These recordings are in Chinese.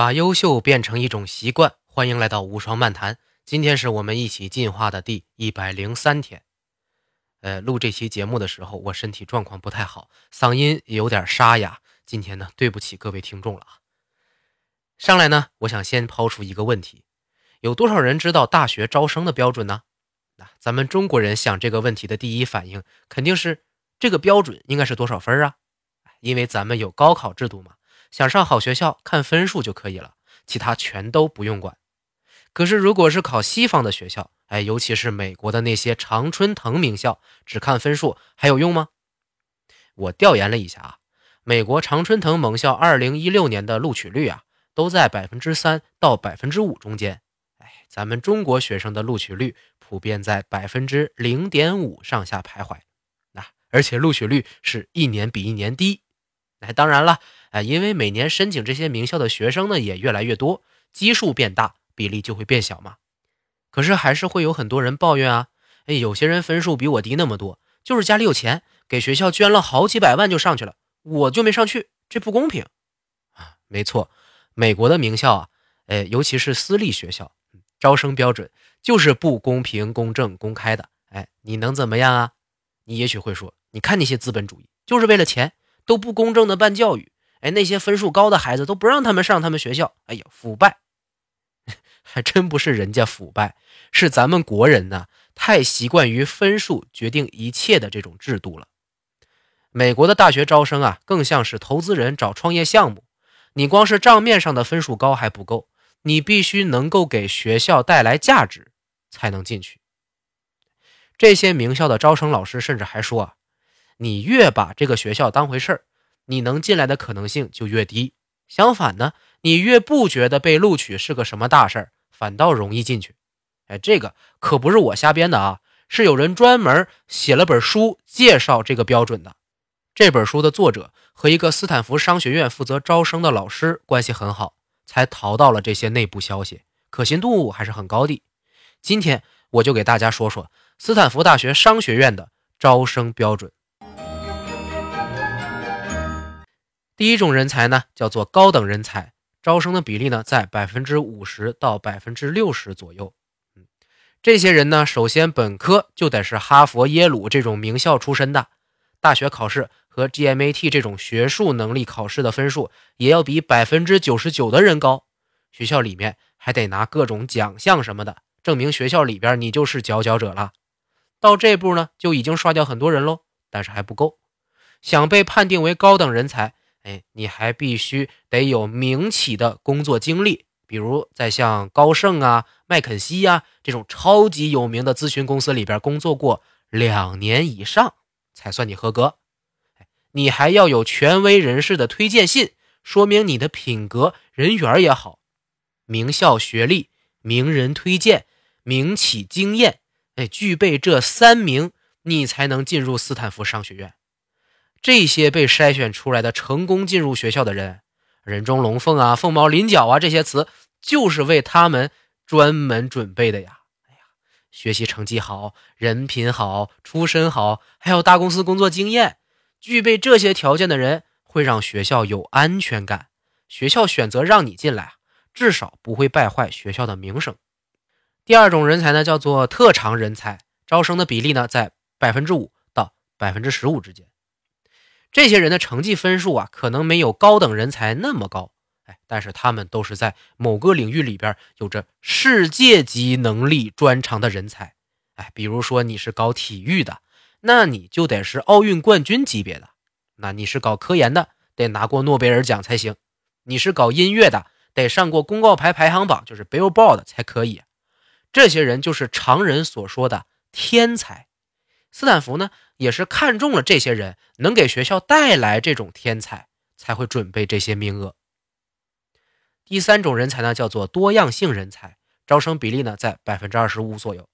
把优秀变成一种习惯，欢迎来到无双漫谈。今天是我们一起进化的第一百零三天。呃，录这期节目的时候，我身体状况不太好，嗓音有点沙哑。今天呢，对不起各位听众了啊。上来呢，我想先抛出一个问题：有多少人知道大学招生的标准呢？那咱们中国人想这个问题的第一反应肯定是这个标准应该是多少分啊？因为咱们有高考制度嘛。想上好学校，看分数就可以了，其他全都不用管。可是，如果是考西方的学校，哎，尤其是美国的那些常春藤名校，只看分数还有用吗？我调研了一下啊，美国常春藤盟校2016年的录取率啊，都在百分之三到百分之五中间。哎，咱们中国学生的录取率普遍在百分之零点五上下徘徊。那而且录取率是一年比一年低。哎，当然了。哎，因为每年申请这些名校的学生呢也越来越多，基数变大，比例就会变小嘛。可是还是会有很多人抱怨啊，哎，有些人分数比我低那么多，就是家里有钱，给学校捐了好几百万就上去了，我就没上去，这不公平啊！没错，美国的名校啊，哎，尤其是私立学校，招生标准就是不公平、公正、公开的。哎，你能怎么样啊？你也许会说，你看那些资本主义就是为了钱，都不公正的办教育。哎，那些分数高的孩子都不让他们上他们学校。哎呀，腐败，还真不是人家腐败，是咱们国人呢太习惯于分数决定一切的这种制度了。美国的大学招生啊，更像是投资人找创业项目。你光是账面上的分数高还不够，你必须能够给学校带来价值，才能进去。这些名校的招生老师甚至还说啊，你越把这个学校当回事儿。你能进来的可能性就越低。相反呢，你越不觉得被录取是个什么大事儿，反倒容易进去。哎，这个可不是我瞎编的啊，是有人专门写了本书介绍这个标准的。这本书的作者和一个斯坦福商学院负责招生的老师关系很好，才淘到了这些内部消息，可信度还是很高的。今天我就给大家说说斯坦福大学商学院的招生标准。第一种人才呢，叫做高等人才，招生的比例呢在百分之五十到百分之六十左右。嗯，这些人呢，首先本科就得是哈佛、耶鲁这种名校出身的，大学考试和 GMAT 这种学术能力考试的分数也要比百分之九十九的人高。学校里面还得拿各种奖项什么的，证明学校里边你就是佼佼者了。到这步呢，就已经刷掉很多人喽，但是还不够，想被判定为高等人才。哎，你还必须得有名企的工作经历，比如在像高盛啊、麦肯锡呀这种超级有名的咨询公司里边工作过两年以上，才算你合格。你还要有权威人士的推荐信，说明你的品格、人缘也好。名校学历、名人推荐、名企经验，哎，具备这三名，你才能进入斯坦福商学院。这些被筛选出来的成功进入学校的人，人中龙凤啊，凤毛麟角啊，这些词就是为他们专门准备的呀！哎呀，学习成绩好，人品好，出身好，还有大公司工作经验，具备这些条件的人会让学校有安全感。学校选择让你进来，至少不会败坏学校的名声。第二种人才呢，叫做特长人才，招生的比例呢在百分之五到百分之十五之间。这些人的成绩分数啊，可能没有高等人才那么高，哎，但是他们都是在某个领域里边有着世界级能力专长的人才，哎，比如说你是搞体育的，那你就得是奥运冠军级别的；那你是搞科研的，得拿过诺贝尔奖才行；你是搞音乐的，得上过公告牌排行榜，就是 Billboard 才可以。这些人就是常人所说的天才。斯坦福呢？也是看中了这些人能给学校带来这种天才，才会准备这些名额。第三种人才呢，叫做多样性人才，招生比例呢在百分之二十五左右。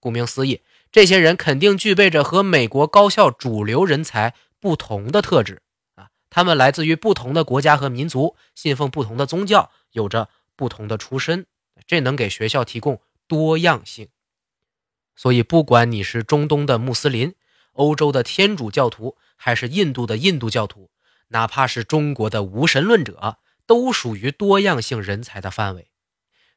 顾名思义，这些人肯定具备着和美国高校主流人才不同的特质啊，他们来自于不同的国家和民族，信奉不同的宗教，有着不同的出身，这能给学校提供多样性。所以，不管你是中东的穆斯林，欧洲的天主教徒，还是印度的印度教徒，哪怕是中国的无神论者，都属于多样性人才的范围。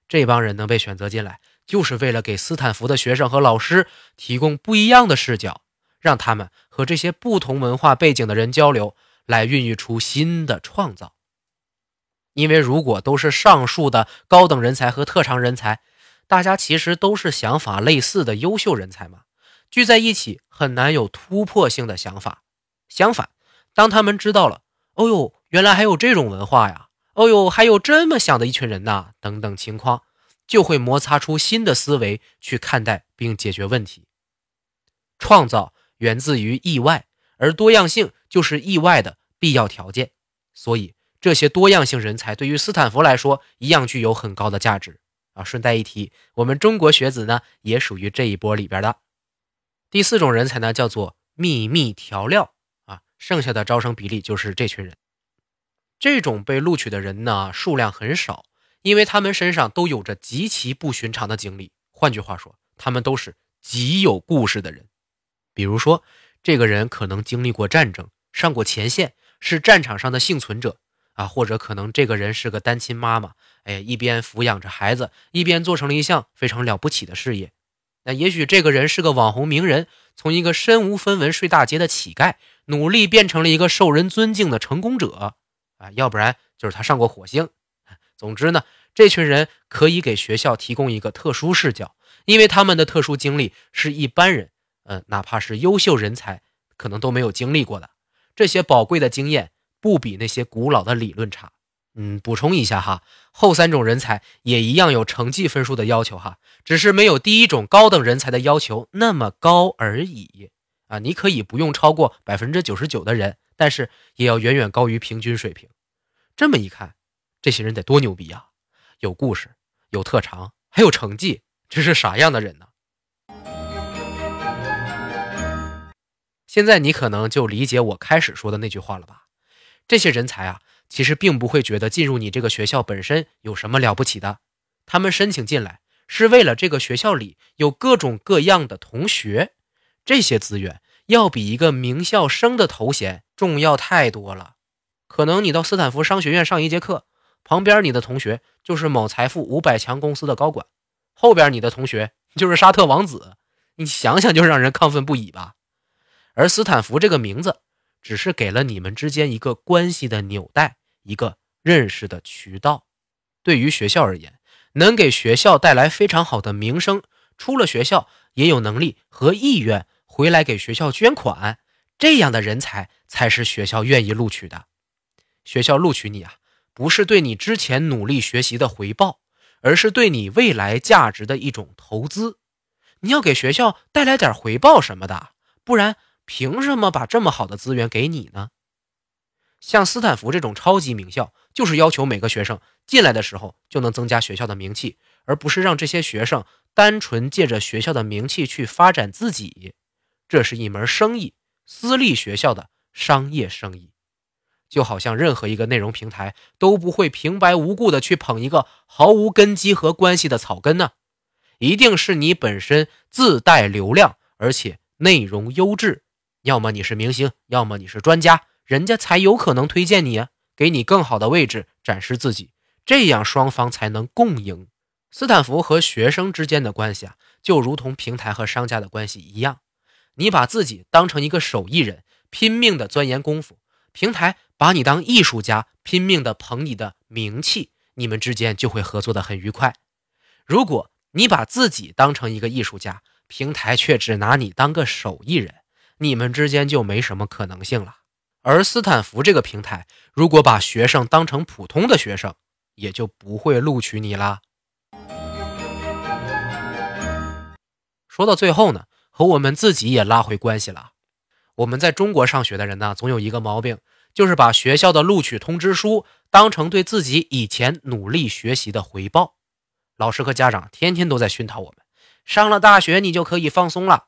这帮人能被选择进来，就是为了给斯坦福的学生和老师提供不一样的视角，让他们和这些不同文化背景的人交流，来孕育出新的创造。因为如果都是上述的高等人才和特长人才，大家其实都是想法类似的优秀人才嘛，聚在一起很难有突破性的想法。相反，当他们知道了，哦呦，原来还有这种文化呀，哦呦，还有这么想的一群人呐，等等情况，就会摩擦出新的思维去看待并解决问题。创造源自于意外，而多样性就是意外的必要条件，所以。这些多样性人才对于斯坦福来说一样具有很高的价值啊！顺带一提，我们中国学子呢也属于这一波里边的。第四种人才呢叫做秘密调料啊，剩下的招生比例就是这群人。这种被录取的人呢数量很少，因为他们身上都有着极其不寻常的经历。换句话说，他们都是极有故事的人。比如说，这个人可能经历过战争，上过前线，是战场上的幸存者。啊，或者可能这个人是个单亲妈妈，哎，一边抚养着孩子，一边做成了一项非常了不起的事业。那也许这个人是个网红名人，从一个身无分文睡大街的乞丐，努力变成了一个受人尊敬的成功者。啊，要不然就是他上过火星。总之呢，这群人可以给学校提供一个特殊视角，因为他们的特殊经历是一般人，嗯，哪怕是优秀人才，可能都没有经历过的。这些宝贵的经验。不比那些古老的理论差。嗯，补充一下哈，后三种人才也一样有成绩分数的要求哈，只是没有第一种高等人才的要求那么高而已啊。你可以不用超过百分之九十九的人，但是也要远远高于平均水平。这么一看，这些人得多牛逼啊！有故事，有特长，还有成绩，这是啥样的人呢？现在你可能就理解我开始说的那句话了吧？这些人才啊，其实并不会觉得进入你这个学校本身有什么了不起的。他们申请进来是为了这个学校里有各种各样的同学，这些资源要比一个名校生的头衔重要太多了。可能你到斯坦福商学院上一节课，旁边你的同学就是某财富五百强公司的高管，后边你的同学就是沙特王子，你想想就让人亢奋不已吧。而斯坦福这个名字。只是给了你们之间一个关系的纽带，一个认识的渠道。对于学校而言，能给学校带来非常好的名声，出了学校也有能力和意愿回来给学校捐款，这样的人才才是学校愿意录取的。学校录取你啊，不是对你之前努力学习的回报，而是对你未来价值的一种投资。你要给学校带来点回报什么的，不然。凭什么把这么好的资源给你呢？像斯坦福这种超级名校，就是要求每个学生进来的时候就能增加学校的名气，而不是让这些学生单纯借着学校的名气去发展自己。这是一门生意，私立学校的商业生意。就好像任何一个内容平台都不会平白无故的去捧一个毫无根基和关系的草根呢，一定是你本身自带流量，而且内容优质。要么你是明星，要么你是专家，人家才有可能推荐你啊，给你更好的位置展示自己，这样双方才能共赢。斯坦福和学生之间的关系啊，就如同平台和商家的关系一样，你把自己当成一个手艺人，拼命的钻研功夫，平台把你当艺术家，拼命的捧你的名气，你们之间就会合作的很愉快。如果你把自己当成一个艺术家，平台却只拿你当个手艺人。你们之间就没什么可能性了。而斯坦福这个平台，如果把学生当成普通的学生，也就不会录取你啦。说到最后呢，和我们自己也拉回关系了。我们在中国上学的人呢，总有一个毛病，就是把学校的录取通知书当成对自己以前努力学习的回报。老师和家长天天都在熏陶我们，上了大学你就可以放松了。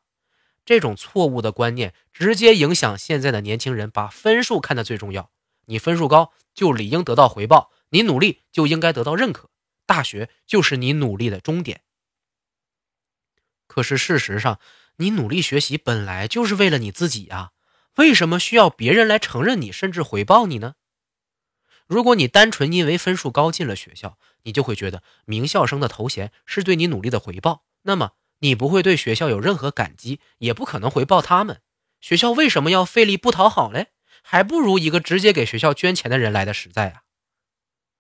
这种错误的观念直接影响现在的年轻人，把分数看得最重要。你分数高就理应得到回报，你努力就应该得到认可。大学就是你努力的终点。可是事实上，你努力学习本来就是为了你自己啊，为什么需要别人来承认你，甚至回报你呢？如果你单纯因为分数高进了学校，你就会觉得名校生的头衔是对你努力的回报，那么你不会对学校有任何感激，也不可能回报他们。学校为什么要费力不讨好嘞？还不如一个直接给学校捐钱的人来的实在啊！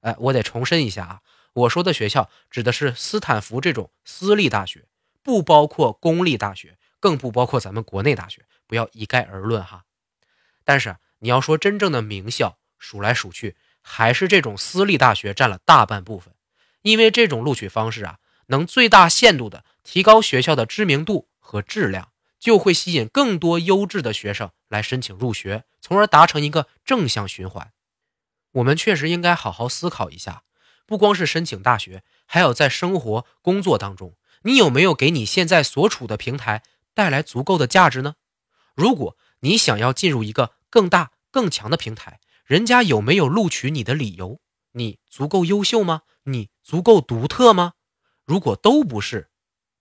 哎，我得重申一下啊，我说的学校指的是斯坦福这种私立大学，不包括公立大学，更不包括咱们国内大学，不要一概而论哈。但是你要说真正的名校，数来数去。还是这种私立大学占了大半部分，因为这种录取方式啊，能最大限度的提高学校的知名度和质量，就会吸引更多优质的学生来申请入学，从而达成一个正向循环。我们确实应该好好思考一下，不光是申请大学，还有在生活工作当中，你有没有给你现在所处的平台带来足够的价值呢？如果你想要进入一个更大更强的平台，人家有没有录取你的理由？你足够优秀吗？你足够独特吗？如果都不是，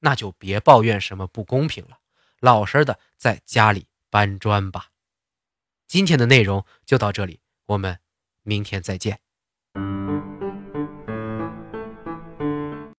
那就别抱怨什么不公平了，老实的在家里搬砖吧。今天的内容就到这里，我们明天再见。